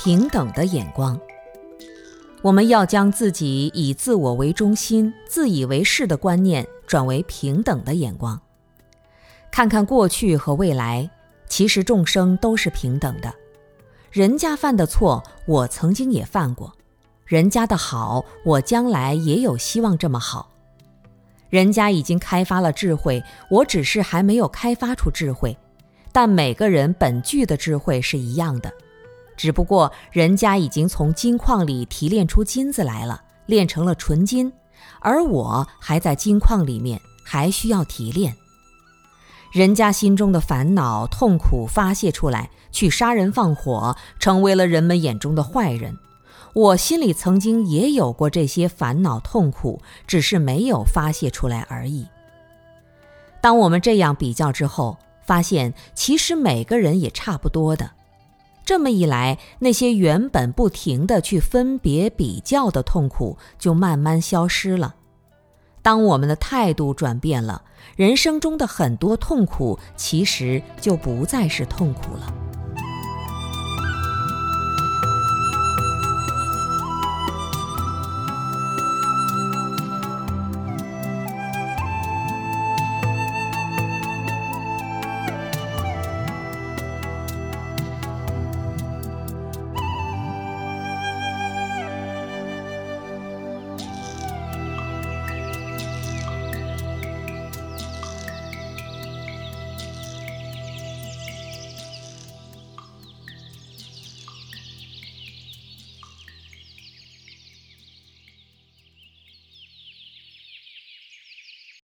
平等的眼光。我们要将自己以自我为中心、自以为是的观念转为平等的眼光，看看过去和未来，其实众生都是平等的。人家犯的错，我曾经也犯过；人家的好，我将来也有希望这么好。人家已经开发了智慧，我只是还没有开发出智慧。但每个人本具的智慧是一样的。只不过人家已经从金矿里提炼出金子来了，炼成了纯金，而我还在金矿里面，还需要提炼。人家心中的烦恼痛苦发泄出来，去杀人放火，成为了人们眼中的坏人。我心里曾经也有过这些烦恼痛苦，只是没有发泄出来而已。当我们这样比较之后，发现其实每个人也差不多的。这么一来，那些原本不停的去分别比较的痛苦就慢慢消失了。当我们的态度转变了，人生中的很多痛苦其实就不再是痛苦了。